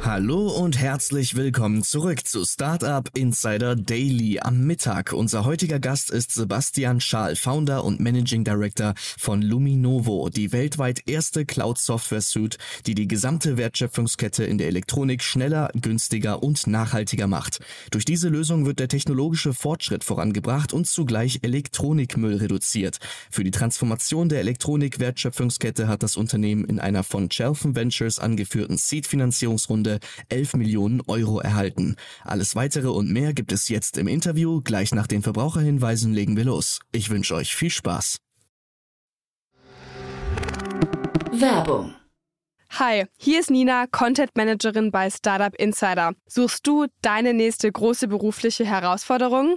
Hallo und herzlich willkommen zurück zu Startup Insider Daily am Mittag. Unser heutiger Gast ist Sebastian Schaal, Founder und Managing Director von Luminovo, die weltweit erste Cloud-Software-Suite, die die gesamte Wertschöpfungskette in der Elektronik schneller, günstiger und nachhaltiger macht. Durch diese Lösung wird der technologische Fortschritt vorangebracht und zugleich Elektronikmüll reduziert. Für die Transformation der Elektronik-Wertschöpfungskette hat das Unternehmen in einer von Chelfen Ventures angeführten Seed-Finanzierungsrunde 11 Millionen Euro erhalten. Alles weitere und mehr gibt es jetzt im Interview. Gleich nach den Verbraucherhinweisen legen wir los. Ich wünsche euch viel Spaß. Werbung. Hi, hier ist Nina, Content Managerin bei Startup Insider. Suchst du deine nächste große berufliche Herausforderung?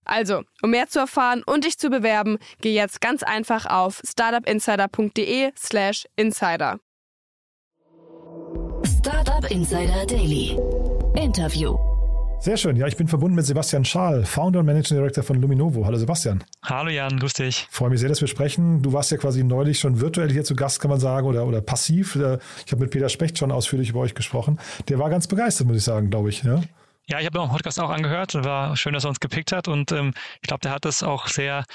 Also, um mehr zu erfahren und dich zu bewerben, geh jetzt ganz einfach auf startupinsider.de/slash insider. Startup Insider Daily. Interview. Sehr schön. Ja, ich bin verbunden mit Sebastian Schaal, Founder und Managing Director von Luminovo. Hallo Sebastian. Hallo Jan, grüß dich. Freue mich sehr, dass wir sprechen. Du warst ja quasi neulich schon virtuell hier zu Gast, kann man sagen, oder, oder passiv. Ich habe mit Peter Specht schon ausführlich über euch gesprochen. Der war ganz begeistert, muss ich sagen, glaube ich. Ja? Ja, ich habe den Podcast auch angehört. War schön, dass er uns gepickt hat. Und ähm, ich glaube, der hat das auch sehr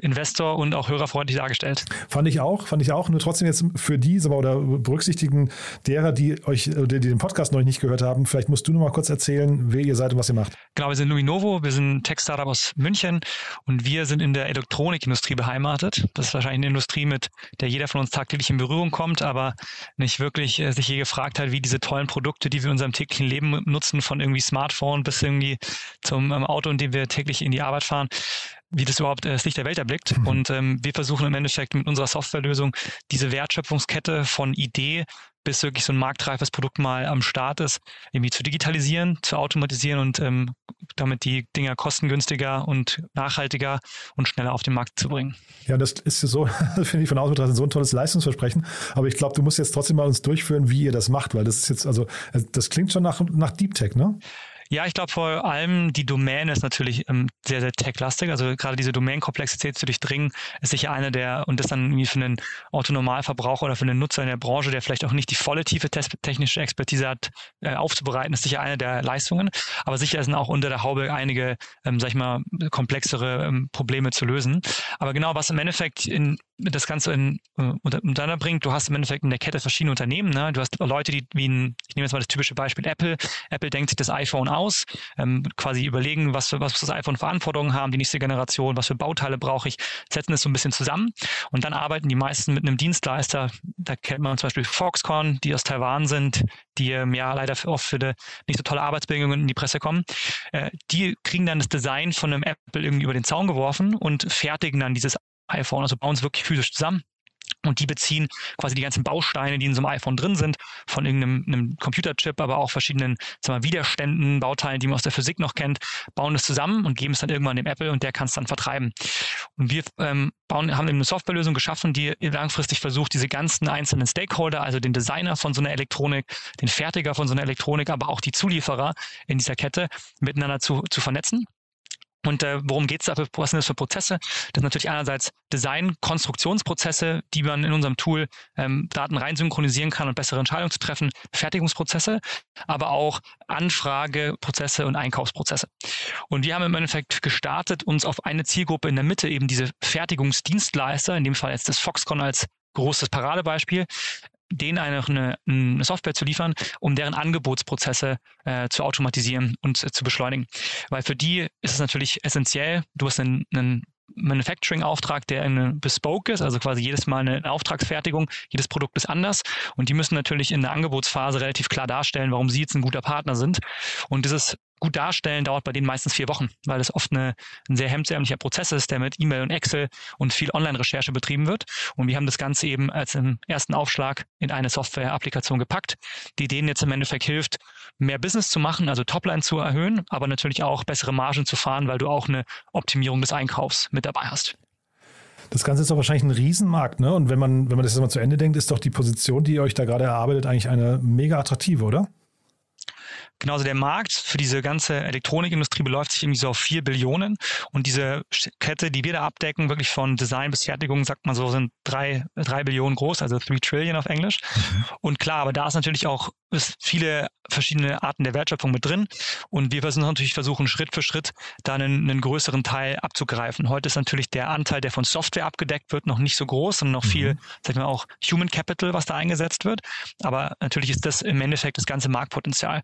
Investor und auch hörerfreundlich dargestellt. Fand ich auch, fand ich auch. Nur trotzdem jetzt für die oder berücksichtigen derer, die euch, die den Podcast noch nicht gehört haben, vielleicht musst du noch mal kurz erzählen, wer ihr seid und was ihr macht. Genau, wir sind Luminovo, wir sind ein Tech-Startup aus München und wir sind in der Elektronikindustrie beheimatet. Das ist wahrscheinlich eine Industrie, mit der jeder von uns tagtäglich in Berührung kommt, aber nicht wirklich äh, sich je gefragt hat, wie diese tollen Produkte, die wir in unserem täglichen Leben nutzen, von irgendwie Smartphone bis irgendwie zum ähm, Auto, in dem wir täglich in die Arbeit fahren, wie das überhaupt äh, das Licht der Welt erblickt. Mhm. Und ähm, wir versuchen im Endeffekt mit unserer Softwarelösung diese Wertschöpfungskette von Idee bis wirklich so ein marktreifes Produkt mal am Start ist, irgendwie zu digitalisieren, zu automatisieren und ähm, damit die Dinger kostengünstiger und nachhaltiger und schneller auf den Markt zu bringen. Ja, das ist so, finde ich von außen betrachtet, so ein tolles Leistungsversprechen. Aber ich glaube, du musst jetzt trotzdem mal uns durchführen, wie ihr das macht, weil das ist jetzt, also, das klingt schon nach, nach Deep Tech, ne? Ja, ich glaube vor allem die Domäne ist natürlich ähm, sehr, sehr tech-lastig. Also gerade diese Domänenkomplexität zu durchdringen, ist sicher eine der, und das dann irgendwie für einen Autonormalverbraucher oder für einen Nutzer in der Branche, der vielleicht auch nicht die volle tiefe technische Expertise hat, äh, aufzubereiten, ist sicher eine der Leistungen. Aber sicher sind auch unter der Haube einige, ähm, sag ich mal, komplexere ähm, Probleme zu lösen. Aber genau, was im Endeffekt in das Ganze in, äh, untereinander bringt. Du hast im Endeffekt in der Kette verschiedene Unternehmen. Ne? Du hast Leute, die wie ein, ich nehme jetzt mal das typische Beispiel Apple. Apple denkt sich das iPhone aus, ähm, quasi überlegen, was für was das iPhone Verantwortung haben, die nächste Generation, was für Bauteile brauche ich, setzen es so ein bisschen zusammen und dann arbeiten die meisten mit einem Dienstleister. Da kennt man zum Beispiel Foxconn, die aus Taiwan sind, die ähm, ja leider oft für die nicht so tolle Arbeitsbedingungen in die Presse kommen. Äh, die kriegen dann das Design von einem Apple irgendwie über den Zaun geworfen und fertigen dann dieses iPhone, also bauen es wirklich physisch zusammen. Und die beziehen quasi die ganzen Bausteine, die in so einem iPhone drin sind, von irgendeinem Computerchip, aber auch verschiedenen sagen wir, Widerständen, Bauteilen, die man aus der Physik noch kennt, bauen es zusammen und geben es dann irgendwann dem Apple und der kann es dann vertreiben. Und wir ähm, bauen, haben eben eine Softwarelösung geschaffen, die langfristig versucht, diese ganzen einzelnen Stakeholder, also den Designer von so einer Elektronik, den Fertiger von so einer Elektronik, aber auch die Zulieferer in dieser Kette miteinander zu, zu vernetzen und äh, worum geht es da? Was sind das für Prozesse? Das sind natürlich einerseits Design, Konstruktionsprozesse, die man in unserem Tool ähm, Daten rein synchronisieren kann und bessere Entscheidungen zu treffen, Fertigungsprozesse, aber auch Anfrageprozesse und Einkaufsprozesse. Und wir haben im Endeffekt gestartet, uns auf eine Zielgruppe in der Mitte, eben diese Fertigungsdienstleister, in dem Fall jetzt das Foxconn als großes Paradebeispiel, denen eine, eine, Software zu liefern, um deren Angebotsprozesse äh, zu automatisieren und äh, zu beschleunigen. Weil für die ist es natürlich essentiell, du hast einen, einen Manufacturing-Auftrag, der eine Bespoke ist, also quasi jedes Mal eine Auftragsfertigung, jedes Produkt ist anders und die müssen natürlich in der Angebotsphase relativ klar darstellen, warum sie jetzt ein guter Partner sind. Und dieses gut darstellen dauert bei denen meistens vier Wochen, weil es oft eine, ein sehr hemdsärmlicher Prozess ist, der mit E-Mail und Excel und viel Online-Recherche betrieben wird. Und wir haben das Ganze eben als im ersten Aufschlag in eine Software-Applikation gepackt, die denen jetzt im Endeffekt hilft, mehr Business zu machen, also Topline zu erhöhen, aber natürlich auch bessere Margen zu fahren, weil du auch eine Optimierung des Einkaufs mit dabei hast. Das Ganze ist doch wahrscheinlich ein Riesenmarkt, ne? Und wenn man, wenn man das jetzt mal zu Ende denkt, ist doch die Position, die ihr euch da gerade erarbeitet, eigentlich eine mega attraktive, oder? Genauso der Markt für diese ganze Elektronikindustrie beläuft sich irgendwie so auf vier Billionen. Und diese Kette, die wir da abdecken, wirklich von Design bis Fertigung, sagt man so, sind drei, drei Billionen groß, also three trillion auf Englisch. Mhm. Und klar, aber da ist natürlich auch ist viele verschiedene Arten der Wertschöpfung mit drin. Und wir versuchen natürlich versuchen, Schritt für Schritt da einen, einen größeren Teil abzugreifen. Heute ist natürlich der Anteil, der von Software abgedeckt wird, noch nicht so groß und noch mhm. viel, sag ich mal, auch Human Capital, was da eingesetzt wird. Aber natürlich ist das im Endeffekt das ganze Marktpotenzial.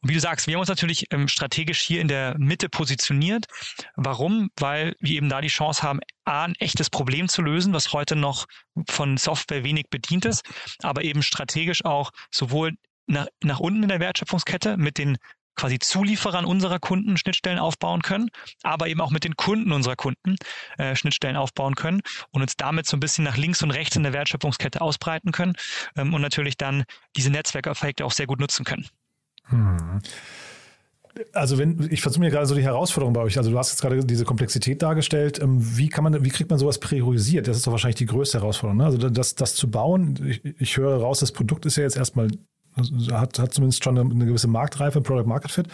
Und wie du sagst, wir haben uns natürlich ähm, strategisch hier in der Mitte positioniert. Warum? Weil wir eben da die Chance haben, A, ein echtes Problem zu lösen, was heute noch von Software wenig bedient ist, aber eben strategisch auch sowohl nach, nach unten in der Wertschöpfungskette mit den quasi Zulieferern unserer Kunden Schnittstellen aufbauen können, aber eben auch mit den Kunden unserer Kunden äh, Schnittstellen aufbauen können und uns damit so ein bisschen nach links und rechts in der Wertschöpfungskette ausbreiten können ähm, und natürlich dann diese Netzwerkeffekte auch sehr gut nutzen können. Also wenn ich versuche mir gerade so die Herausforderung bei euch. Also du hast jetzt gerade diese Komplexität dargestellt. Ähm, wie kann man, wie kriegt man sowas priorisiert? Das ist doch wahrscheinlich die größte Herausforderung. Ne? Also das, das zu bauen. Ich, ich höre raus, das Produkt ist ja jetzt erstmal hat, hat zumindest schon eine, eine gewisse Marktreife, Product Market Fit.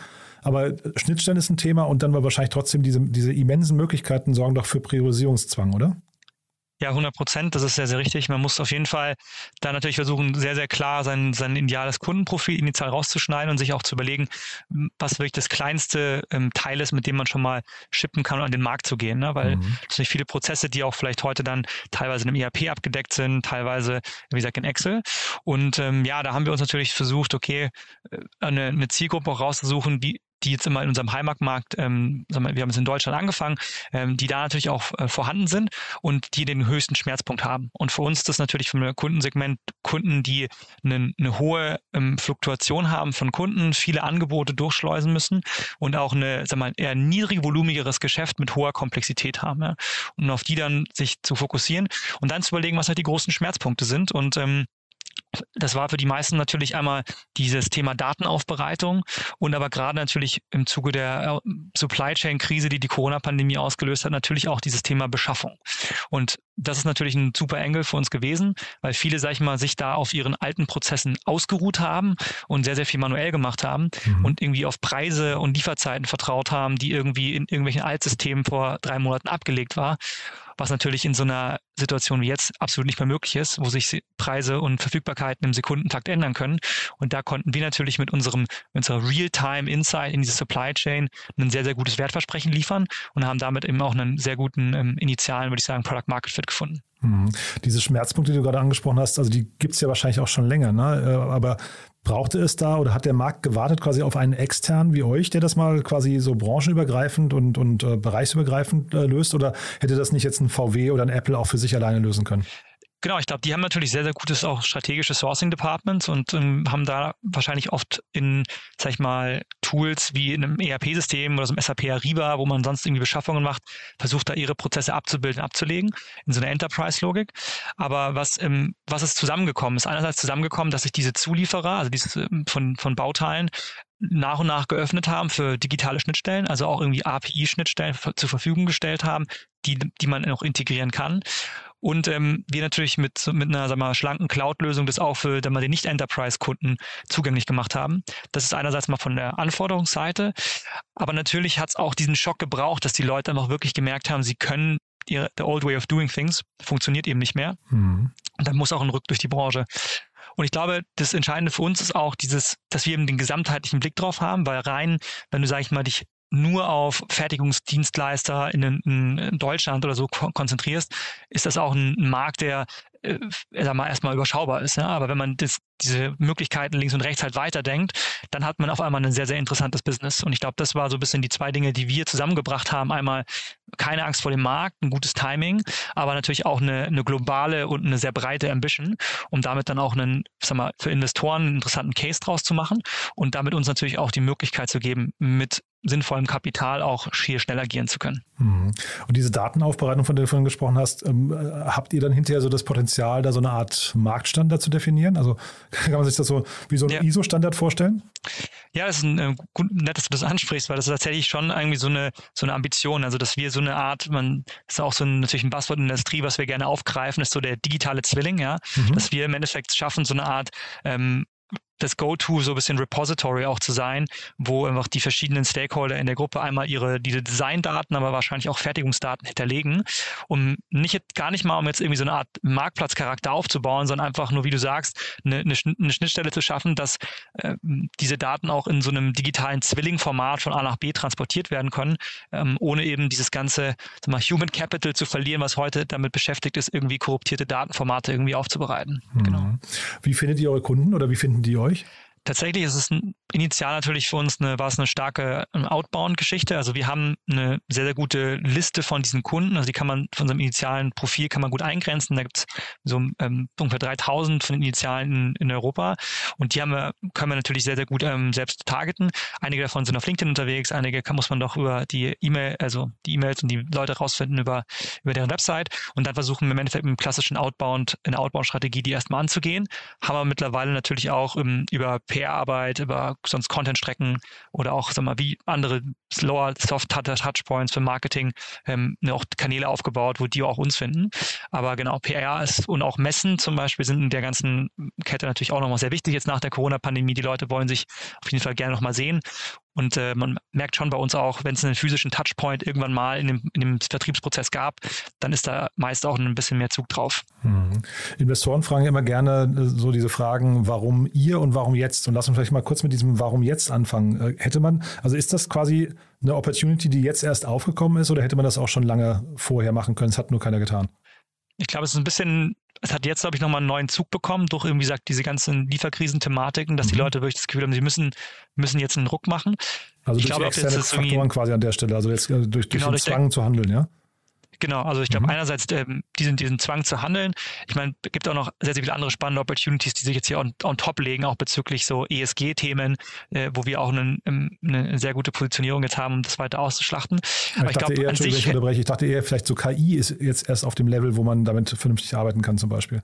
Aber Schnittstellen ist ein Thema und dann war wahrscheinlich trotzdem diese, diese immensen Möglichkeiten sorgen doch für Priorisierungszwang, oder? Ja, 100 Prozent, das ist sehr, sehr richtig. Man muss auf jeden Fall da natürlich versuchen, sehr, sehr klar sein, sein ideales Kundenprofil initial rauszuschneiden und sich auch zu überlegen, was wirklich das kleinste ähm, Teil ist, mit dem man schon mal shippen kann und an den Markt zu gehen. Ne? Weil mhm. es sind viele Prozesse, die auch vielleicht heute dann teilweise in einem ERP abgedeckt sind, teilweise, wie gesagt, in Excel. Und ähm, ja, da haben wir uns natürlich versucht, okay, äh, eine, eine Zielgruppe auch rauszusuchen, die die jetzt immer in unserem Heimatmarkt, ähm, wir, haben es in Deutschland angefangen, ähm, die da natürlich auch äh, vorhanden sind und die den höchsten Schmerzpunkt haben. Und für uns ist das natürlich vom Kundensegment Kunden, die eine, eine hohe ähm, Fluktuation haben von Kunden, viele Angebote durchschleusen müssen und auch eine, sag mal, eher niedrigvolumigeres Geschäft mit hoher Komplexität haben. Ja? Und auf die dann sich zu fokussieren und dann zu überlegen, was halt die großen Schmerzpunkte sind. Und ähm, das war für die meisten natürlich einmal dieses Thema Datenaufbereitung und aber gerade natürlich im Zuge der äh, Supply Chain Krise, die die Corona-Pandemie ausgelöst hat, natürlich auch dieses Thema Beschaffung. Und das ist natürlich ein super Engel für uns gewesen, weil viele, sag ich mal, sich da auf ihren alten Prozessen ausgeruht haben und sehr, sehr viel manuell gemacht haben mhm. und irgendwie auf Preise und Lieferzeiten vertraut haben, die irgendwie in irgendwelchen Altsystemen vor drei Monaten abgelegt war was natürlich in so einer Situation wie jetzt absolut nicht mehr möglich ist, wo sich Preise und Verfügbarkeiten im Sekundentakt ändern können. Und da konnten wir natürlich mit unserem, unserer Real-Time Insight in diese Supply Chain ein sehr, sehr gutes Wertversprechen liefern und haben damit eben auch einen sehr guten ähm, initialen, würde ich sagen, Product Market Fit gefunden. Mhm. Diese Schmerzpunkte, die du gerade angesprochen hast, also die gibt es ja wahrscheinlich auch schon länger, ne? Äh, aber brauchte es da oder hat der Markt gewartet quasi auf einen externen wie euch, der das mal quasi so branchenübergreifend und, und äh, bereichsübergreifend äh, löst? Oder hätte das nicht jetzt ein VW oder ein Apple auch für sich alleine lösen können? Genau, ich glaube, die haben natürlich sehr, sehr gutes auch strategisches Sourcing Departments und ähm, haben da wahrscheinlich oft in, sag ich mal, Tools wie in einem ERP-System oder so einem SAP Ariba, wo man sonst irgendwie Beschaffungen macht, versucht da ihre Prozesse abzubilden, abzulegen in so einer Enterprise-Logik. Aber was, ähm, was ist zusammengekommen? Ist einerseits zusammengekommen, dass sich diese Zulieferer, also dieses ähm, von, von Bauteilen, nach und nach geöffnet haben für digitale Schnittstellen, also auch irgendwie API-Schnittstellen zur Verfügung gestellt haben, die, die man auch integrieren kann. Und ähm, wir natürlich mit, mit einer sagen wir mal, schlanken Cloud-Lösung das auch für mal, den Nicht-Enterprise-Kunden zugänglich gemacht haben. Das ist einerseits mal von der Anforderungsseite, aber natürlich hat es auch diesen Schock gebraucht, dass die Leute einfach wirklich gemerkt haben, sie können ihre, the old way of doing things funktioniert eben nicht mehr. Mhm. Und dann muss auch ein Rück durch die Branche. Und ich glaube, das Entscheidende für uns ist auch dieses, dass wir eben den gesamtheitlichen Blick drauf haben, weil rein, wenn du, sag ich mal, dich nur auf Fertigungsdienstleister in, in, in Deutschland oder so konzentrierst, ist das auch ein Markt, der äh, sag mal, erstmal überschaubar ist. Ja? Aber wenn man das, diese Möglichkeiten links und rechts halt weiterdenkt, dann hat man auf einmal ein sehr, sehr interessantes Business. Und ich glaube, das war so ein bisschen die zwei Dinge, die wir zusammengebracht haben. Einmal keine Angst vor dem Markt, ein gutes Timing, aber natürlich auch eine, eine globale und eine sehr breite Ambition, um damit dann auch einen, sag mal, für Investoren einen interessanten Case draus zu machen und damit uns natürlich auch die Möglichkeit zu geben, mit sinnvollem Kapital auch viel schneller agieren zu können. Mhm. Und diese Datenaufbereitung, von der du vorhin gesprochen hast, ähm, äh, habt ihr dann hinterher so das Potenzial, da so eine Art Marktstandard zu definieren? Also kann man sich das so wie so ein ja. ISO-Standard vorstellen? Ja, das ist ein, äh, gut, nett, dass du das ansprichst, weil das ist tatsächlich schon irgendwie so eine, so eine Ambition. Also, dass wir so eine Art, man, das ist auch so ein, natürlich ein Buzzword in der Industrie, was wir gerne aufgreifen, ist so der digitale Zwilling, ja. Mhm. Dass wir im Endeffekt schaffen, so eine Art ähm, das Go-To, so ein bisschen Repository auch zu sein, wo einfach die verschiedenen Stakeholder in der Gruppe einmal ihre diese Designdaten, aber wahrscheinlich auch Fertigungsdaten hinterlegen, um nicht gar nicht mal um jetzt irgendwie so eine Art Marktplatzcharakter aufzubauen, sondern einfach nur, wie du sagst, eine, eine, eine Schnittstelle zu schaffen, dass äh, diese Daten auch in so einem digitalen Zwillingformat von A nach B transportiert werden können, ähm, ohne eben dieses ganze mal, Human Capital zu verlieren, was heute damit beschäftigt ist, irgendwie korruptierte Datenformate irgendwie aufzubereiten. Mhm. Genau. Wie findet ihr eure Kunden oder wie finden die euch? Tatsächlich ist es initial natürlich für uns eine, war es eine starke ähm, Outbound-Geschichte. Also wir haben eine sehr, sehr gute Liste von diesen Kunden. Also die kann man von unserem initialen Profil kann man gut eingrenzen. Da gibt es so ähm, ungefähr 3000 von den Initialen in, in, Europa. Und die haben wir, können wir natürlich sehr, sehr gut ähm, selbst targeten. Einige davon sind auf LinkedIn unterwegs, einige kann, muss man doch über die E-Mail, also die E-Mails und die Leute rausfinden über, über deren Website. Und dann versuchen wir im Endeffekt mit einem klassischen Outbound, eine Outbound-Strategie, die erstmal anzugehen. Haben wir mittlerweile natürlich auch um, über PR-Arbeit, über sonst Content-Strecken oder auch, sag mal, wie andere Slower Soft Touchpoints für Marketing, ähm, ne, auch Kanäle aufgebaut, wo die auch uns finden. Aber genau, PR ist und auch Messen zum Beispiel sind in der ganzen Kette natürlich auch nochmal sehr wichtig jetzt nach der Corona-Pandemie. Die Leute wollen sich auf jeden Fall gerne nochmal sehen. Und äh, man merkt schon bei uns auch, wenn es einen physischen Touchpoint irgendwann mal in dem, in dem Vertriebsprozess gab, dann ist da meist auch ein bisschen mehr Zug drauf. Mhm. Investoren fragen immer gerne äh, so diese Fragen, warum ihr und warum jetzt? Und lass uns vielleicht mal kurz mit diesem Warum jetzt anfangen. Äh, hätte man, also ist das quasi eine Opportunity, die jetzt erst aufgekommen ist oder hätte man das auch schon lange vorher machen können? Es hat nur keiner getan. Ich glaube, es ist ein bisschen es hat jetzt, glaube ich, nochmal einen neuen Zug bekommen, durch irgendwie sagt diese ganzen Lieferkrisenthematiken, dass mhm. die Leute wirklich das Gefühl haben, sie müssen, müssen jetzt einen Ruck machen. Also ich durch glaube, externe Faktoren quasi an der Stelle, also jetzt äh, durch, durch genau, den Zwang zu handeln, ja? Genau, also ich glaube mhm. einerseits ähm, diesen, diesen Zwang zu handeln. Ich meine, es gibt auch noch sehr, sehr viele andere spannende Opportunities, die sich jetzt hier on, on top legen, auch bezüglich so ESG-Themen, äh, wo wir auch einen, ähm, eine sehr gute Positionierung jetzt haben, um das weiter auszuschlachten. Aber ich, ich dachte glaub, eher, sich, ich ich dachte eher, vielleicht so KI ist jetzt erst auf dem Level, wo man damit vernünftig arbeiten kann zum Beispiel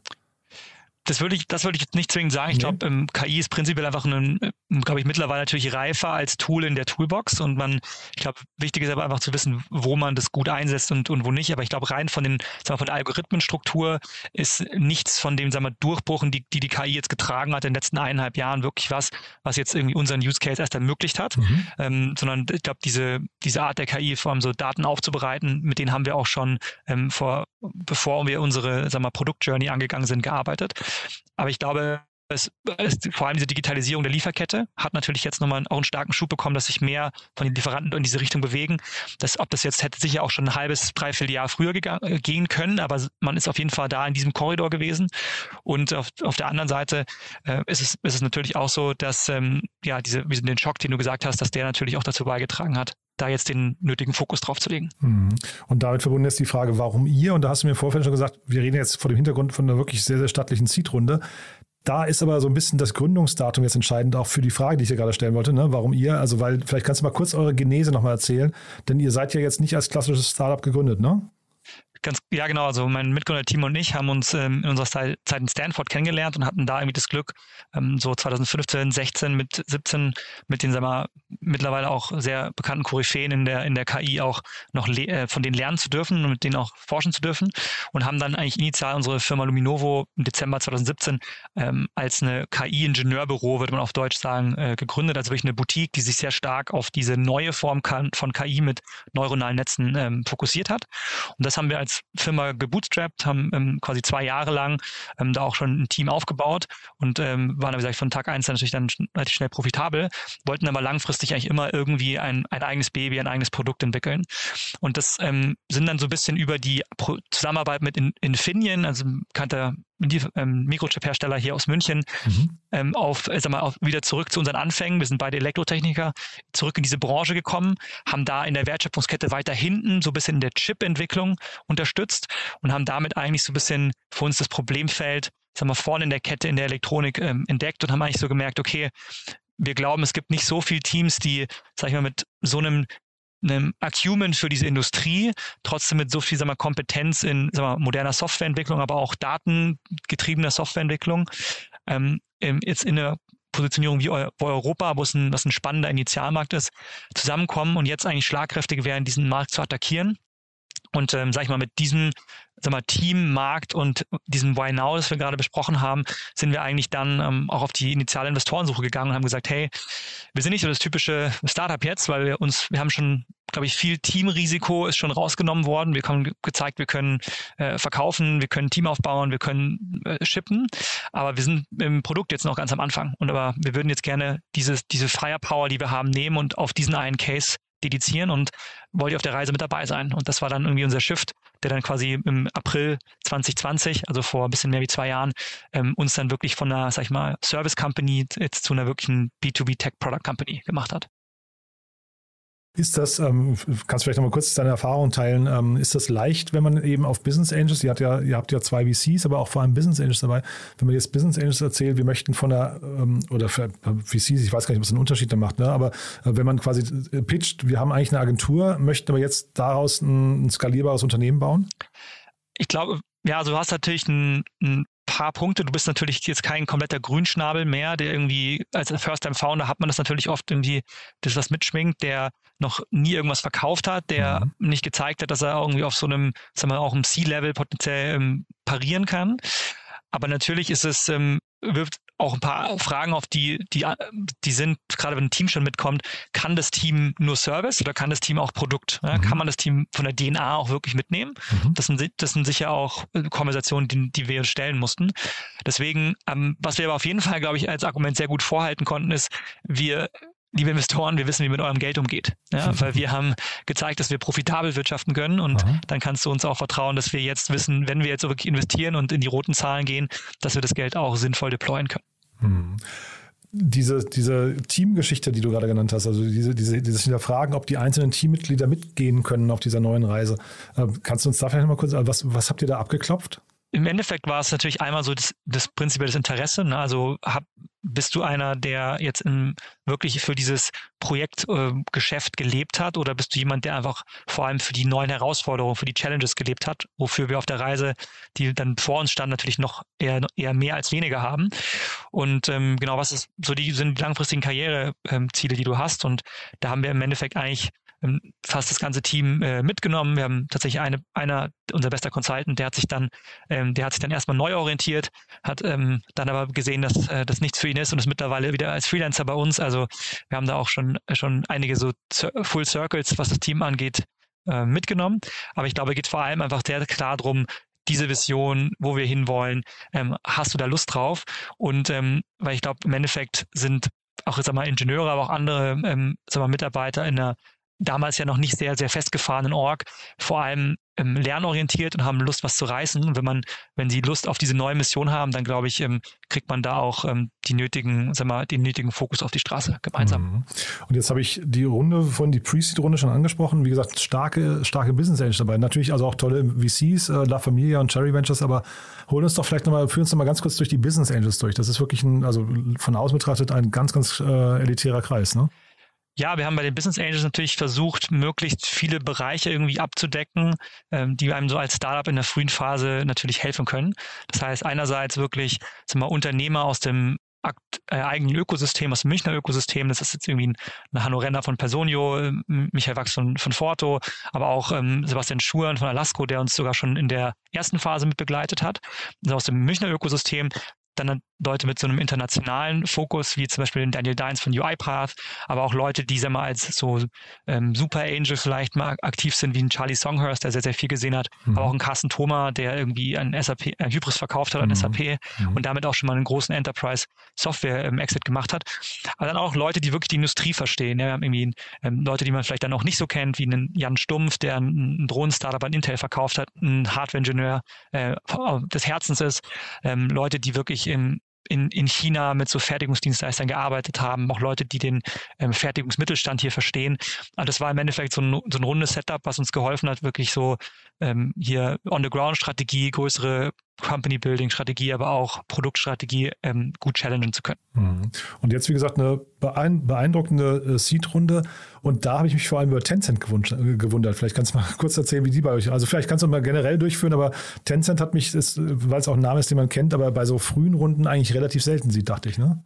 das würde ich, das würde ich jetzt nicht zwingend sagen. Ich glaube, ähm, KI ist prinzipiell einfach ein, ähm, glaube ich, mittlerweile natürlich reifer als Tool in der Toolbox. Und man, ich glaube, wichtig ist aber einfach zu wissen, wo man das gut einsetzt und, und wo nicht. Aber ich glaube, rein von den, sagen wir, von der Algorithmenstruktur ist nichts von dem, sagen wir, Durchbruchen, die, die die KI jetzt getragen hat in den letzten eineinhalb Jahren, wirklich was, was jetzt irgendwie unseren Use Case erst ermöglicht hat. Mhm. Ähm, sondern ich glaube, diese, diese Art der KI, vor allem so Daten aufzubereiten, mit denen haben wir auch schon ähm, vor, bevor wir unsere, sagen wir, Produktjourney angegangen sind, gearbeitet. Aber ich glaube, es, es, vor allem diese Digitalisierung der Lieferkette hat natürlich jetzt nochmal auch einen starken Schub bekommen, dass sich mehr von den Lieferanten in diese Richtung bewegen. Das, ob das jetzt hätte sicher auch schon ein halbes, dreiviertel Jahr früher äh, gehen können, aber man ist auf jeden Fall da in diesem Korridor gewesen. Und auf, auf der anderen Seite äh, ist, es, ist es natürlich auch so, dass ähm, ja diese, den Schock, den du gesagt hast, dass der natürlich auch dazu beigetragen hat, da jetzt den nötigen Fokus drauf zu legen. Mhm. Und damit verbunden ist die Frage, warum ihr? Und da hast du mir im Vorfeld schon gesagt, wir reden jetzt vor dem Hintergrund von einer wirklich sehr, sehr stattlichen Seed-Runde. Da ist aber so ein bisschen das Gründungsdatum jetzt entscheidend, auch für die Frage, die ich dir gerade stellen wollte, ne? warum ihr, also weil, vielleicht kannst du mal kurz eure Genese nochmal erzählen, denn ihr seid ja jetzt nicht als klassisches Startup gegründet, ne? Ganz, ja, genau. Also mein Mitgründer-Team und ich haben uns ähm, in unserer Zeit in Stanford kennengelernt und hatten da irgendwie das Glück, ähm, so 2015, 16 mit 17 mit den, sagen wir, mittlerweile auch sehr bekannten Koryphäen in der, in der KI auch noch äh, von denen lernen zu dürfen und mit denen auch forschen zu dürfen und haben dann eigentlich initial unsere Firma Luminovo im Dezember 2017 ähm, als eine KI-Ingenieurbüro, würde man auf Deutsch sagen, äh, gegründet. Also wirklich eine Boutique, die sich sehr stark auf diese neue Form von KI mit neuronalen Netzen ähm, fokussiert hat. Und das haben wir als als Firma gebootstrapped, haben ähm, quasi zwei Jahre lang ähm, da auch schon ein Team aufgebaut und ähm, waren, wie gesagt, von Tag eins dann natürlich dann relativ schnell profitabel, wollten aber langfristig eigentlich immer irgendwie ein, ein eigenes Baby, ein eigenes Produkt entwickeln. Und das ähm, sind dann so ein bisschen über die Pro Zusammenarbeit mit In Infineon, also bekannter die ähm, Mikrochip-Hersteller hier aus München, mhm. ähm, auf, äh, sag mal, auf, wieder zurück zu unseren Anfängen. Wir sind beide Elektrotechniker, zurück in diese Branche gekommen, haben da in der Wertschöpfungskette weiter hinten so ein bisschen in der Chip-Entwicklung unterstützt und haben damit eigentlich so ein bisschen für uns das Problemfeld, sag mal, vorne in der Kette in der Elektronik ähm, entdeckt und haben eigentlich so gemerkt, okay, wir glauben, es gibt nicht so viele Teams, die, sag ich mal, mit so einem einem Acumen für diese Industrie, trotzdem mit so viel sagen wir, Kompetenz in sagen wir, moderner Softwareentwicklung, aber auch datengetriebener Softwareentwicklung. Ähm, jetzt in einer Positionierung wie Europa, wo es ein, was ein spannender Initialmarkt ist, zusammenkommen und jetzt eigentlich schlagkräftig werden, diesen Markt zu attackieren. Und ähm, sag ich mal, mit diesem sag mal, Team, Markt und diesem Why Now, das wir gerade besprochen haben, sind wir eigentlich dann ähm, auch auf die initiale Investorensuche gegangen und haben gesagt, hey, wir sind nicht so das typische Startup jetzt, weil wir uns, wir haben schon, glaube ich, viel Teamrisiko ist schon rausgenommen worden. Wir haben gezeigt, wir können äh, verkaufen, wir können Team aufbauen, wir können äh, shippen, aber wir sind im Produkt jetzt noch ganz am Anfang. Und aber wir würden jetzt gerne dieses, diese Firepower, die wir haben, nehmen und auf diesen einen Case dedizieren und wollte auf der Reise mit dabei sein. Und das war dann irgendwie unser Shift, der dann quasi im April 2020, also vor ein bisschen mehr wie zwei Jahren, ähm, uns dann wirklich von einer, sag ich mal, Service Company jetzt zu einer wirklichen B2B Tech Product Company gemacht hat. Ist das, ähm, kannst du vielleicht nochmal kurz deine Erfahrung teilen, ähm, ist das leicht, wenn man eben auf Business Angels, ihr habt, ja, ihr habt ja zwei VCs, aber auch vor allem Business Angels dabei, wenn man jetzt Business Angels erzählt, wir möchten von der, ähm, oder für VCs, ich weiß gar nicht, was einen Unterschied da macht, ne? aber äh, wenn man quasi äh, pitcht, wir haben eigentlich eine Agentur, möchten aber jetzt daraus ein, ein skalierbares Unternehmen bauen? Ich glaube, ja, also du hast natürlich ein, ein paar Punkte. Du bist natürlich jetzt kein kompletter Grünschnabel mehr, der irgendwie als First-Time-Founder hat man das natürlich oft irgendwie, das was mitschwingt, der noch nie irgendwas verkauft hat, der mhm. nicht gezeigt hat, dass er irgendwie auf so einem, sagen wir auch im C-Level potenziell ähm, parieren kann. Aber natürlich ist es, ähm, wirft auch ein paar Fragen auf, die, die, die sind, gerade wenn ein Team schon mitkommt, kann das Team nur Service oder kann das Team auch Produkt? Ja? Mhm. Kann man das Team von der DNA auch wirklich mitnehmen? Mhm. Das, sind, das sind sicher auch äh, Konversationen, die, die wir stellen mussten. Deswegen, ähm, was wir aber auf jeden Fall, glaube ich, als Argument sehr gut vorhalten konnten, ist, wir liebe Investoren, wir wissen, wie mit eurem Geld umgeht. Ja, weil wir haben gezeigt, dass wir profitabel wirtschaften können und Aha. dann kannst du uns auch vertrauen, dass wir jetzt wissen, wenn wir jetzt wirklich investieren und in die roten Zahlen gehen, dass wir das Geld auch sinnvoll deployen können. Hm. Diese, diese Teamgeschichte, die du gerade genannt hast, also diese, diese, dieses Hinterfragen, ob die einzelnen Teammitglieder mitgehen können auf dieser neuen Reise. Äh, kannst du uns da vielleicht mal kurz, was, was habt ihr da abgeklopft? Im Endeffekt war es natürlich einmal so das, das prinzipielle Interesse. Ne? Also hab, bist du einer, der jetzt in, wirklich für dieses Projektgeschäft äh, gelebt hat oder bist du jemand, der einfach vor allem für die neuen Herausforderungen, für die Challenges gelebt hat, wofür wir auf der Reise, die dann vor uns standen, natürlich noch eher, eher mehr als weniger haben. Und ähm, genau, was ist so die sind die langfristigen Karriereziele, ähm, die du hast? Und da haben wir im Endeffekt eigentlich fast das ganze Team äh, mitgenommen. Wir haben tatsächlich eine, einer, unser bester Consultant, der hat sich dann, ähm, der hat sich dann erstmal neu orientiert, hat ähm, dann aber gesehen, dass äh, das nichts für ihn ist und ist mittlerweile wieder als Freelancer bei uns. Also wir haben da auch schon, schon einige so Full Circles, was das Team angeht, äh, mitgenommen. Aber ich glaube, geht vor allem einfach sehr klar darum, diese Vision, wo wir hinwollen, ähm, hast du da Lust drauf? Und ähm, weil ich glaube, im Endeffekt sind auch jetzt einmal Ingenieure, aber auch andere ähm, wir, Mitarbeiter in der damals ja noch nicht sehr, sehr festgefahrenen Org vor allem ähm, lernorientiert und haben Lust, was zu reißen. Und wenn man, wenn sie Lust auf diese neue Mission haben, dann glaube ich, ähm, kriegt man da auch ähm, die nötigen, sag mal, den nötigen Fokus auf die Straße gemeinsam. Mhm. Und jetzt habe ich die Runde von die Pre-Seed-Runde schon angesprochen. Wie gesagt, starke, starke Business Angels dabei. Natürlich also auch tolle VCs, äh, La Familia und Cherry Ventures, aber hol uns doch vielleicht nochmal, führ uns nochmal ganz kurz durch die Business Angels durch. Das ist wirklich ein, also von außen betrachtet ein ganz, ganz äh, elitärer Kreis, ne? Ja, wir haben bei den Business Angels natürlich versucht, möglichst viele Bereiche irgendwie abzudecken, ähm, die einem so als Startup in der frühen Phase natürlich helfen können. Das heißt, einerseits wirklich sind wir Unternehmer aus dem äh, eigenen Ökosystem, aus dem Münchner Ökosystem. Das ist jetzt irgendwie ein Hanno Renner von Personio, äh, Michael Wachs von, von Forto, aber auch ähm, Sebastian Schuren von Alasco, der uns sogar schon in der ersten Phase mit begleitet hat. Also aus dem Münchner Ökosystem dann Leute mit so einem internationalen Fokus, wie zum Beispiel Daniel Dines von UiPath, aber auch Leute, die sag mal, als so ähm, Super Angel vielleicht mal aktiv sind, wie ein Charlie Songhurst, der sehr, sehr viel gesehen hat, mhm. aber auch ein Carsten Thoma, der irgendwie ein SAP, äh, Hybris verkauft hat an mhm. SAP mhm. und damit auch schon mal einen großen Enterprise Software ähm, Exit gemacht hat. Aber dann auch Leute, die wirklich die Industrie verstehen. Ja, wir haben irgendwie ähm, Leute, die man vielleicht dann auch nicht so kennt, wie einen Jan Stumpf, der ein, ein Drohnen-Startup an Intel verkauft hat, ein Hardware-Ingenieur äh, des Herzens ist, ähm, Leute, die wirklich im in, in China mit so Fertigungsdienstleistern gearbeitet haben, auch Leute, die den ähm, Fertigungsmittelstand hier verstehen. Aber das war im Endeffekt so ein, so ein rundes Setup, was uns geholfen hat, wirklich so ähm, hier On-the-Ground-Strategie, größere Company-Building-Strategie, aber auch Produktstrategie ähm, gut challengen zu können. Mhm. Und jetzt, wie gesagt, eine beeindruckende äh, Seed-Runde. Und da habe ich mich vor allem über Tencent äh, gewundert. Vielleicht kannst du mal kurz erzählen, wie die bei euch, also vielleicht kannst du mal generell durchführen, aber Tencent hat mich, weil es auch ein Name ist, den man kennt, aber bei so frühen Runden eigentlich relativ selten sieht, dachte ich, ne?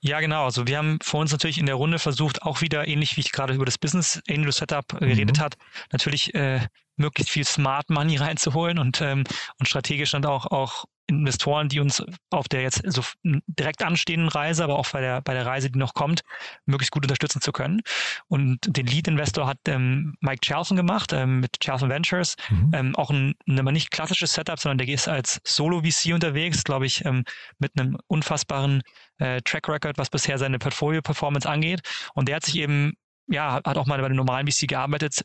Ja, genau. Also wir haben vor uns natürlich in der Runde versucht, auch wieder ähnlich wie ich gerade über das Business Angel Setup äh, geredet mhm. hat, natürlich äh, möglichst viel Smart Money reinzuholen und, ähm, und strategisch dann auch, auch Investoren, die uns auf der jetzt so direkt anstehenden Reise, aber auch bei der, bei der Reise, die noch kommt, möglichst gut unterstützen zu können. Und den Lead-Investor hat ähm, Mike Charlson gemacht ähm, mit Charlson Ventures. Mhm. Ähm, auch ein, ein nicht klassisches Setup, sondern der ist als Solo-VC unterwegs, glaube ich, ähm, mit einem unfassbaren äh, Track Record, was bisher seine Portfolio-Performance angeht. Und der hat sich eben ja, hat auch mal bei einem normalen VC gearbeitet,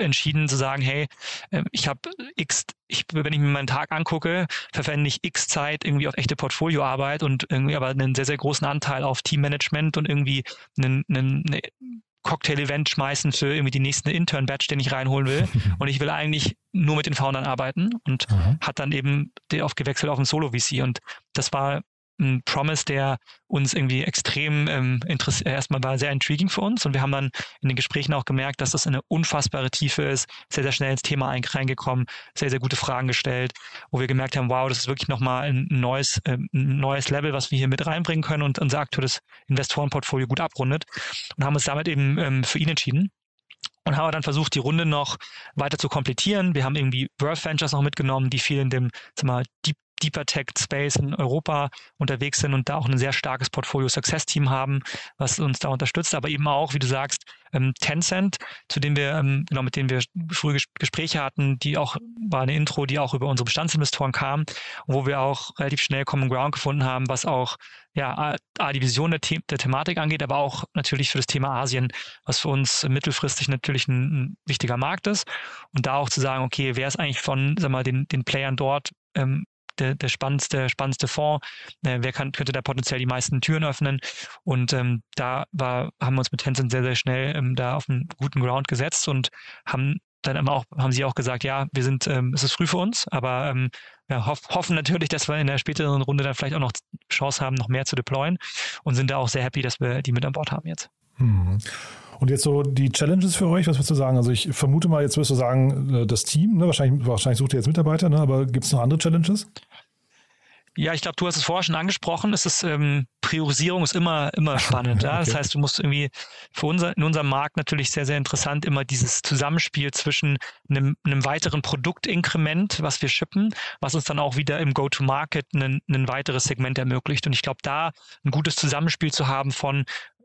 entschieden zu sagen, hey, ähm, ich habe X, ich, wenn ich mir meinen Tag angucke, verwende ich X Zeit irgendwie auf echte Portfolioarbeit und irgendwie aber einen sehr, sehr großen Anteil auf Teammanagement und irgendwie einen, einen, eine Cocktail-Event schmeißen für irgendwie die nächste Intern-Batch, den ich reinholen will. und ich will eigentlich nur mit den Foundern arbeiten und mhm. hat dann eben auf gewechselt auf ein Solo-VC. Und das war ein Promise, der uns irgendwie extrem ähm, interessiert, erstmal war sehr intriguing für uns und wir haben dann in den Gesprächen auch gemerkt, dass das eine unfassbare Tiefe ist, sehr, sehr schnell ins Thema reingekommen, sehr, sehr gute Fragen gestellt, wo wir gemerkt haben, wow, das ist wirklich nochmal ein neues, äh, ein neues Level, was wir hier mit reinbringen können und unser aktuelles Investorenportfolio gut abrundet und haben uns damit eben ähm, für ihn entschieden und haben dann versucht, die Runde noch weiter zu komplettieren. Wir haben irgendwie Worth Ventures noch mitgenommen, die viel in dem sag mal, Deep Deeper Tech Space in Europa unterwegs sind und da auch ein sehr starkes Portfolio Success Team haben, was uns da unterstützt, aber eben auch, wie du sagst, ähm, Tencent, zu dem wir, ähm, genau, mit denen wir frühe Gespräche hatten, die auch, war eine Intro, die auch über unsere Bestandsinvestoren kam, wo wir auch relativ schnell Common Ground gefunden haben, was auch, ja, A, die Vision der, The der Thematik angeht, aber auch natürlich für das Thema Asien, was für uns mittelfristig natürlich ein, ein wichtiger Markt ist. Und da auch zu sagen, okay, wer ist eigentlich von, sag mal, den, den Playern dort ähm, der, der spannendste, spannendste Fonds, äh, wer kann, könnte da potenziell die meisten Türen öffnen. Und ähm, da war, haben wir uns mit Tencent sehr, sehr schnell ähm, da auf einen guten Ground gesetzt und haben dann auch, haben sie auch gesagt, ja, wir sind, ähm, es ist früh für uns, aber ähm, wir hoff, hoffen natürlich, dass wir in der späteren Runde dann vielleicht auch noch Chance haben, noch mehr zu deployen und sind da auch sehr happy, dass wir die mit an Bord haben jetzt. Mhm. Und jetzt so die Challenges für euch, was würdest du sagen? Also ich vermute mal, jetzt wirst du sagen, äh, das Team, ne? wahrscheinlich, wahrscheinlich sucht ihr jetzt Mitarbeiter, ne? aber gibt es noch andere Challenges? Ja, ich glaube, du hast es vorher schon angesprochen. Es ist ähm, Priorisierung ist immer immer spannend. ja? Das heißt, du musst irgendwie für unser in unserem Markt natürlich sehr sehr interessant immer dieses Zusammenspiel zwischen einem, einem weiteren Produktinkrement, was wir shippen, was uns dann auch wieder im Go-to-Market ein, ein weiteres Segment ermöglicht. Und ich glaube, da ein gutes Zusammenspiel zu haben von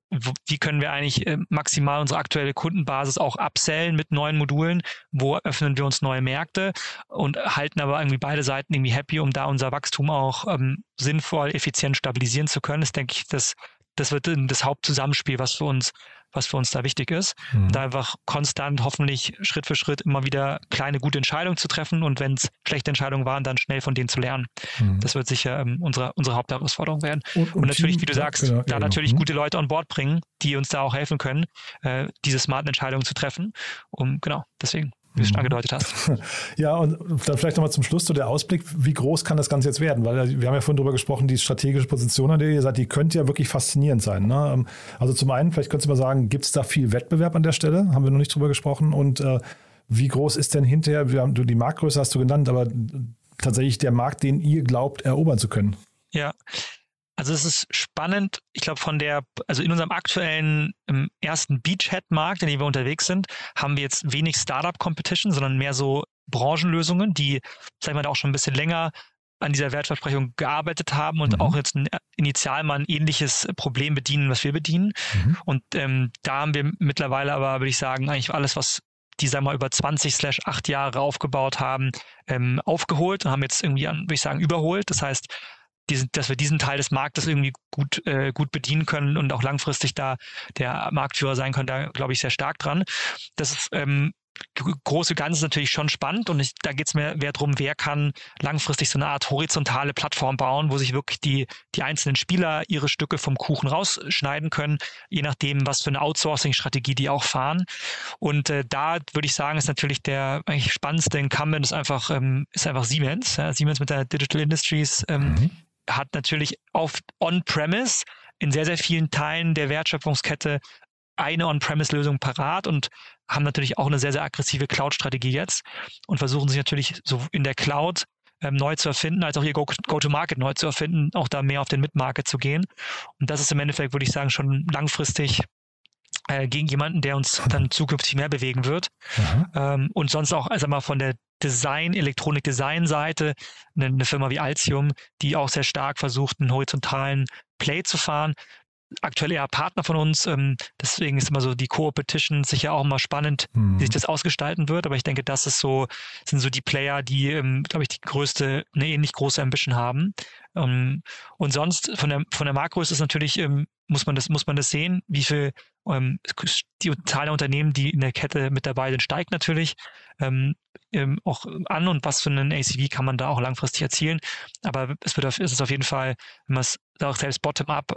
wie können wir eigentlich äh, maximal unsere aktuelle Kundenbasis auch upsellen mit neuen Modulen, wo öffnen wir uns neue Märkte und halten aber irgendwie beide Seiten irgendwie happy, um da unser Wachstum auch ähm, sinnvoll, effizient stabilisieren zu können. Das denke ich, das, das wird das Hauptzusammenspiel, was für uns was für uns da wichtig ist. Mhm. Da einfach konstant hoffentlich Schritt für Schritt immer wieder kleine gute Entscheidungen zu treffen und wenn es schlechte Entscheidungen waren, dann schnell von denen zu lernen. Mhm. Das wird sicher ähm, unsere, unsere Hauptherausforderung werden. Und, und, und natürlich, Team, wie du sagst, genau, da genau. natürlich mhm. gute Leute an Bord bringen, die uns da auch helfen können, äh, diese smarten Entscheidungen zu treffen. Um, genau, deswegen wie du schon mhm. angedeutet hast. Ja, und dann vielleicht nochmal zum Schluss so der Ausblick, wie groß kann das Ganze jetzt werden? Weil wir haben ja vorhin darüber gesprochen, die strategische Position, an der ihr seid, die könnte ja wirklich faszinierend sein. Ne? Ähm, also zum einen, vielleicht könntest du mal sagen, gibt es da viel Wettbewerb an der Stelle? Haben wir noch nicht drüber gesprochen. Und äh, wie groß ist denn hinterher, wir haben, du die Marktgröße hast du genannt, aber tatsächlich der Markt, den ihr glaubt, erobern zu können? Ja, also es ist spannend, ich glaube, von der, also in unserem aktuellen im ersten Beachhead-Markt, in dem wir unterwegs sind, haben wir jetzt wenig Startup-Competition, sondern mehr so Branchenlösungen, die, sagen wir mal, auch schon ein bisschen länger an dieser Wertversprechung gearbeitet haben und mhm. auch jetzt ein, initial mal ein ähnliches Problem bedienen, was wir bedienen. Mhm. Und ähm, da haben wir mittlerweile aber, würde ich sagen, eigentlich alles, was die, sagen wir mal, über 20 slash 8 Jahre aufgebaut haben, ähm, aufgeholt und haben jetzt irgendwie, würde ich sagen, überholt. Das heißt, diesen, dass wir diesen Teil des Marktes irgendwie gut, äh, gut bedienen können und auch langfristig da der Marktführer sein können, da glaube ich sehr stark dran. Das ist ähm, große Ganze natürlich schon spannend und ich, da geht es mir mehr darum, wer kann langfristig so eine Art horizontale Plattform bauen, wo sich wirklich die, die einzelnen Spieler ihre Stücke vom Kuchen rausschneiden können, je nachdem, was für eine Outsourcing-Strategie die auch fahren. Und äh, da würde ich sagen, ist natürlich der eigentlich spannendste Incumbent ist einfach, ähm, ist einfach Siemens. Ja, Siemens mit der Digital Industries ähm, mhm. Hat natürlich auf On-Premise in sehr, sehr vielen Teilen der Wertschöpfungskette eine On-Premise-Lösung parat und haben natürlich auch eine sehr, sehr aggressive Cloud-Strategie jetzt und versuchen sich natürlich so in der Cloud ähm, neu zu erfinden, als auch ihr Go-to-Market neu zu erfinden, auch da mehr auf den Mid-Market zu gehen. Und das ist im Endeffekt, würde ich sagen, schon langfristig äh, gegen jemanden, der uns dann zukünftig mehr bewegen wird. Ähm, und sonst auch, also mal von der Design, Elektronik-Design-Seite, eine, eine Firma wie Altium, die auch sehr stark versucht, einen horizontalen Play zu fahren aktuell eher Partner von uns. Ähm, deswegen ist immer so die Co-Opetition sicher auch immer spannend, mhm. wie sich das ausgestalten wird. Aber ich denke, das ist so, sind so die Player, die, ähm, glaube ich, die größte, eine ähnlich große Ambition haben. Ähm, und sonst von der, von der Makro ist es natürlich, ähm, muss man das, muss man das sehen, wie viel ähm, die Zahl der Unternehmen, die in der Kette mit dabei sind, steigt natürlich auch an und was für einen ACV kann man da auch langfristig erzielen. Aber es wird auf, ist es auf jeden Fall, wenn man es auch selbst bottom-up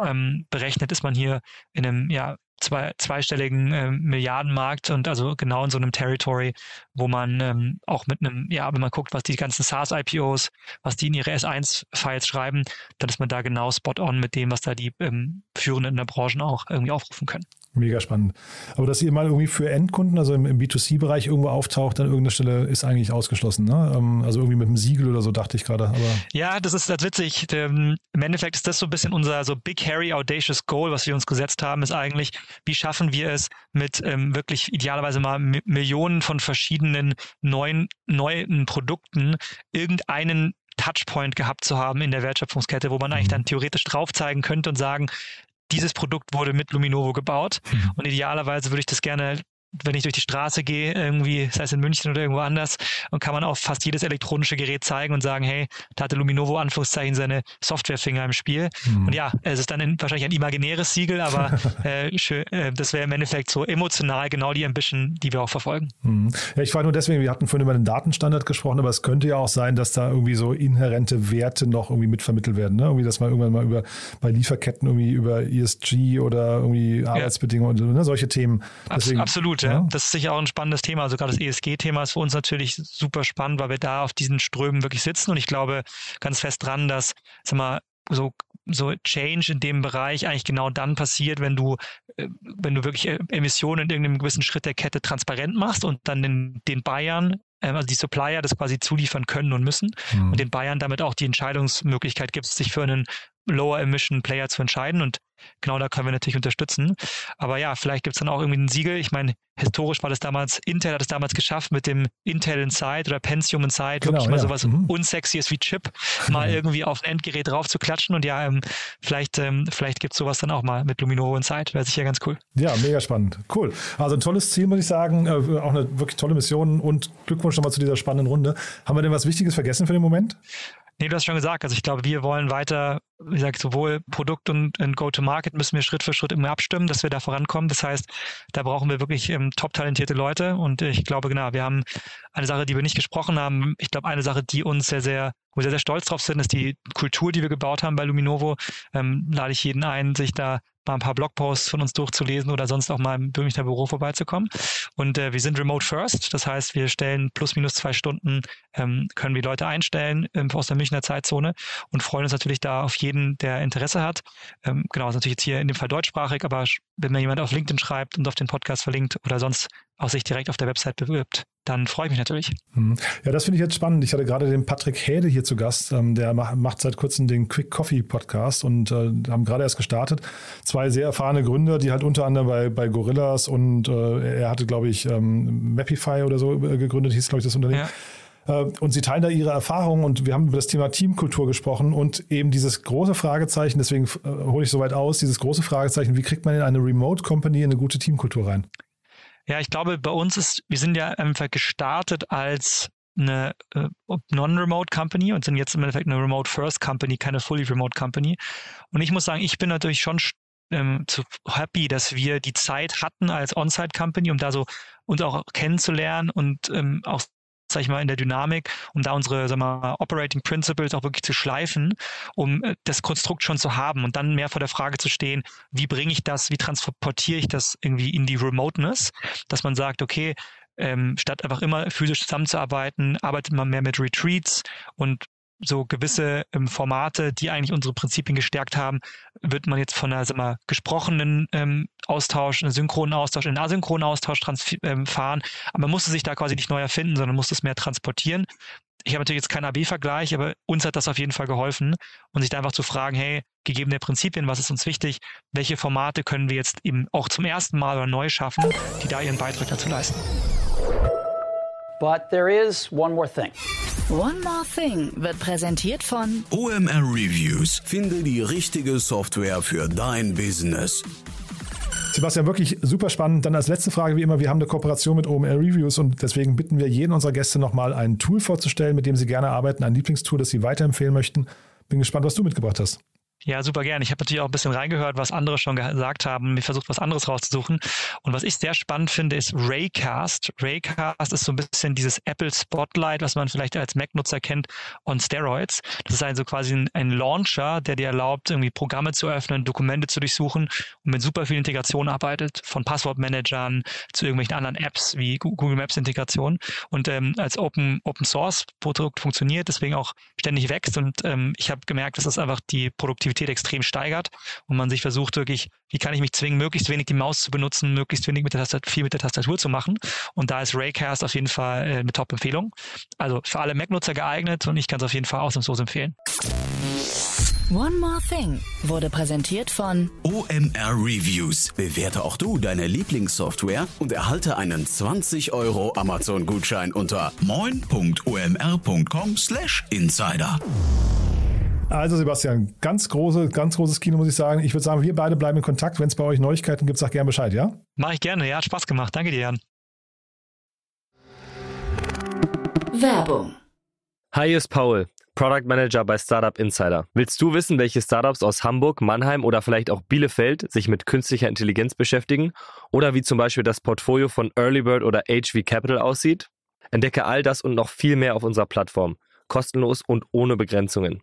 berechnet, ist man hier in einem ja, zwei, zweistelligen äh, Milliardenmarkt und also genau in so einem Territory, wo man ähm, auch mit einem, ja, wenn man guckt, was die ganzen SaaS-IPOs, was die in ihre S1-Files schreiben, dann ist man da genau spot on mit dem, was da die ähm, Führenden in der Branche auch irgendwie aufrufen können. Mega spannend. Aber dass ihr mal irgendwie für Endkunden, also im, im B2C-Bereich irgendwo auftaucht an irgendeiner Stelle, ist eigentlich ausgeschlossen. Ne? Ähm, also irgendwie mit einem Siegel oder so, dachte ich gerade. Ja, das ist das witzig. Im Endeffekt ist das so ein bisschen unser so Big Hairy Audacious Goal, was wir uns gesetzt haben, ist eigentlich, wie schaffen wir es mit ähm, wirklich idealerweise mal Millionen von verschiedenen neuen, neuen Produkten irgendeinen Touchpoint gehabt zu haben in der Wertschöpfungskette, wo man eigentlich mhm. dann theoretisch drauf zeigen könnte und sagen, dieses Produkt wurde mit Luminovo gebaut. Mhm. Und idealerweise würde ich das gerne wenn ich durch die Straße gehe, irgendwie, sei es in München oder irgendwo anders, und kann man auf fast jedes elektronische Gerät zeigen und sagen, hey, da hatte Luminovo Anführungszeichen seine Softwarefinger im Spiel. Mhm. Und ja, es ist dann in, wahrscheinlich ein imaginäres Siegel, aber äh, schön, äh, das wäre im Endeffekt so emotional genau die Ambition, die wir auch verfolgen. Mhm. Ja, ich war nur deswegen, wir hatten vorhin über den Datenstandard gesprochen, aber es könnte ja auch sein, dass da irgendwie so inhärente Werte noch irgendwie mitvermittelt werden. Ne? Irgendwie, dass man irgendwann mal über bei Lieferketten irgendwie über ESG oder irgendwie Arbeitsbedingungen ja. und ne, solche Themen. Deswegen, Absolut ja. Das ist sicher auch ein spannendes Thema. Also gerade das ESG-Thema ist für uns natürlich super spannend, weil wir da auf diesen Strömen wirklich sitzen und ich glaube ganz fest dran, dass, sag mal, so so Change in dem Bereich eigentlich genau dann passiert, wenn du, äh, wenn du wirklich äh, Emissionen in irgendeinem gewissen Schritt der Kette transparent machst und dann den, den Bayern ähm, also die Supplier das quasi zuliefern können und müssen mhm. und den Bayern damit auch die Entscheidungsmöglichkeit gibt, sich für einen Lower Emission Player zu entscheiden. Und genau da können wir natürlich unterstützen. Aber ja, vielleicht gibt es dann auch irgendwie ein Siegel. Ich meine, historisch war das damals, Intel hat es damals geschafft, mit dem Intel Inside oder Pentium Inside genau, wirklich mal ja. sowas mhm. Unsexyes wie Chip mal irgendwie auf ein Endgerät drauf zu klatschen. Und ja, ähm, vielleicht, ähm, vielleicht gibt es sowas dann auch mal mit Luminovo Inside. Wäre sicher ganz cool. Ja, mega spannend. Cool. Also ein tolles Ziel, muss ich sagen. Äh, auch eine wirklich tolle Mission und Glückwunsch nochmal zu dieser spannenden Runde. Haben wir denn was Wichtiges vergessen für den Moment? Nee, du hast schon gesagt. Also ich glaube, wir wollen weiter, wie gesagt, sowohl Produkt und, und Go-to-Market müssen wir Schritt für Schritt immer abstimmen, dass wir da vorankommen. Das heißt, da brauchen wir wirklich ähm, top talentierte Leute. Und ich glaube, genau, wir haben eine Sache, die wir nicht gesprochen haben. Ich glaube, eine Sache, die uns sehr, sehr, wo wir sehr, sehr stolz drauf sind, ist die Kultur, die wir gebaut haben bei Luminovo. Ähm, lade ich jeden ein, sich da mal ein paar Blogposts von uns durchzulesen oder sonst auch mal im Münchner Büro vorbeizukommen. Und äh, wir sind remote first, das heißt, wir stellen plus minus zwei Stunden, ähm, können wir Leute einstellen ähm, aus der Münchner Zeitzone und freuen uns natürlich da auf jeden, der Interesse hat. Ähm, genau, ist natürlich jetzt hier in dem Fall deutschsprachig, aber wenn mir jemand auf LinkedIn schreibt und auf den Podcast verlinkt oder sonst auch sich direkt auf der Website bewirbt, dann freue ich mich natürlich. Hm. Ja, das finde ich jetzt spannend. Ich hatte gerade den Patrick Häde hier zu Gast. Ähm, der macht seit kurzem den Quick Coffee Podcast und äh, haben gerade erst gestartet. Zwei sehr erfahrene Gründer, die halt unter anderem bei, bei Gorillas und äh, er hatte, glaube ich, ähm, Mapify oder so äh, gegründet, hieß, glaube ich, das Unternehmen. Ja und Sie teilen da Ihre Erfahrungen und wir haben über das Thema Teamkultur gesprochen und eben dieses große Fragezeichen, deswegen hole ich so weit aus, dieses große Fragezeichen, wie kriegt man in eine Remote Company eine gute Teamkultur rein? Ja, ich glaube, bei uns ist, wir sind ja einfach gestartet als eine äh, Non-Remote Company und sind jetzt im Endeffekt eine Remote First Company, keine Fully Remote Company. Und ich muss sagen, ich bin natürlich schon ähm, zu happy, dass wir die Zeit hatten als On-Site Company, um da so uns auch kennenzulernen und ähm, auch sag ich mal, in der Dynamik, um da unsere sag mal, Operating Principles auch wirklich zu schleifen, um äh, das Konstrukt schon zu haben und dann mehr vor der Frage zu stehen, wie bringe ich das, wie transportiere ich das irgendwie in die Remoteness, dass man sagt, okay, ähm, statt einfach immer physisch zusammenzuarbeiten, arbeitet man mehr mit Retreats und so gewisse ähm, Formate, die eigentlich unsere Prinzipien gestärkt haben, wird man jetzt von einer sag mal, gesprochenen ähm, Austausch, einen synchronen Austausch, einen asynchronen Austausch ähm, fahren. Aber man musste sich da quasi nicht neu erfinden, sondern musste es mehr transportieren. Ich habe natürlich jetzt keinen AB-Vergleich, aber uns hat das auf jeden Fall geholfen und sich da einfach zu fragen, hey, gegeben der Prinzipien, was ist uns wichtig, welche Formate können wir jetzt eben auch zum ersten Mal oder neu schaffen, die da ihren Beitrag dazu leisten. But there is one more thing. One More Thing wird präsentiert von OMR Reviews. Finde die richtige Software für dein Business. Sebastian, wirklich super spannend. Dann als letzte Frage, wie immer, wir haben eine Kooperation mit OMR Reviews und deswegen bitten wir jeden unserer Gäste nochmal ein Tool vorzustellen, mit dem sie gerne arbeiten, ein Lieblingstool, das sie weiterempfehlen möchten. Bin gespannt, was du mitgebracht hast. Ja, super gern. Ich habe natürlich auch ein bisschen reingehört, was andere schon gesagt haben, mir versucht, was anderes rauszusuchen. Und was ich sehr spannend finde, ist Raycast. Raycast ist so ein bisschen dieses Apple Spotlight, was man vielleicht als Mac-Nutzer kennt, on Steroids. Das ist also quasi ein, ein, Launcher, der dir erlaubt, irgendwie Programme zu öffnen, Dokumente zu durchsuchen und mit super viel Integration arbeitet, von Passwortmanagern zu irgendwelchen anderen Apps wie Google Maps Integration und ähm, als Open, Open Source Produkt funktioniert, deswegen auch ständig wächst. Und ähm, ich habe gemerkt, dass das einfach die Produktivität Produktivität extrem steigert und man sich versucht wirklich, wie kann ich mich zwingen, möglichst wenig die Maus zu benutzen, möglichst wenig mit der Tastatur, viel mit der Tastatur zu machen. Und da ist Raycast auf jeden Fall äh, eine Top-Empfehlung. Also für alle Mac-Nutzer geeignet und ich kann es auf jeden Fall ausnahmslos empfehlen. One More Thing wurde präsentiert von OMR Reviews. Bewerte auch du deine Lieblingssoftware und erhalte einen 20 Euro Amazon-Gutschein unter moin.omr.com/insider. Also Sebastian, ganz große, ganz großes Kino, muss ich sagen. Ich würde sagen, wir beide bleiben in Kontakt. Wenn es bei euch Neuigkeiten gibt, sag gerne Bescheid, ja? Mache ich gerne, ja, hat Spaß gemacht. Danke dir, Jan. Werbung. Hi, hier ist Paul, Product Manager bei Startup Insider. Willst du wissen, welche Startups aus Hamburg, Mannheim oder vielleicht auch Bielefeld sich mit künstlicher Intelligenz beschäftigen? Oder wie zum Beispiel das Portfolio von Earlybird oder HV Capital aussieht? Entdecke all das und noch viel mehr auf unserer Plattform. Kostenlos und ohne Begrenzungen.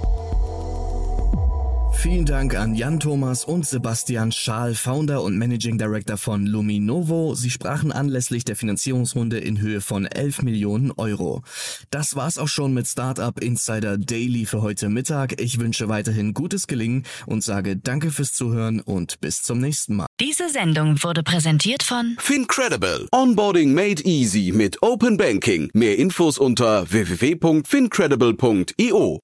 Vielen Dank an Jan Thomas und Sebastian Schaal, Founder und Managing Director von Luminovo. Sie sprachen anlässlich der Finanzierungsrunde in Höhe von 11 Millionen Euro. Das war's auch schon mit Startup Insider Daily für heute Mittag. Ich wünsche weiterhin gutes Gelingen und sage danke fürs Zuhören und bis zum nächsten Mal. Diese Sendung wurde präsentiert von Fincredible. Onboarding made easy mit Open Banking. Mehr Infos unter www.fincredible.io.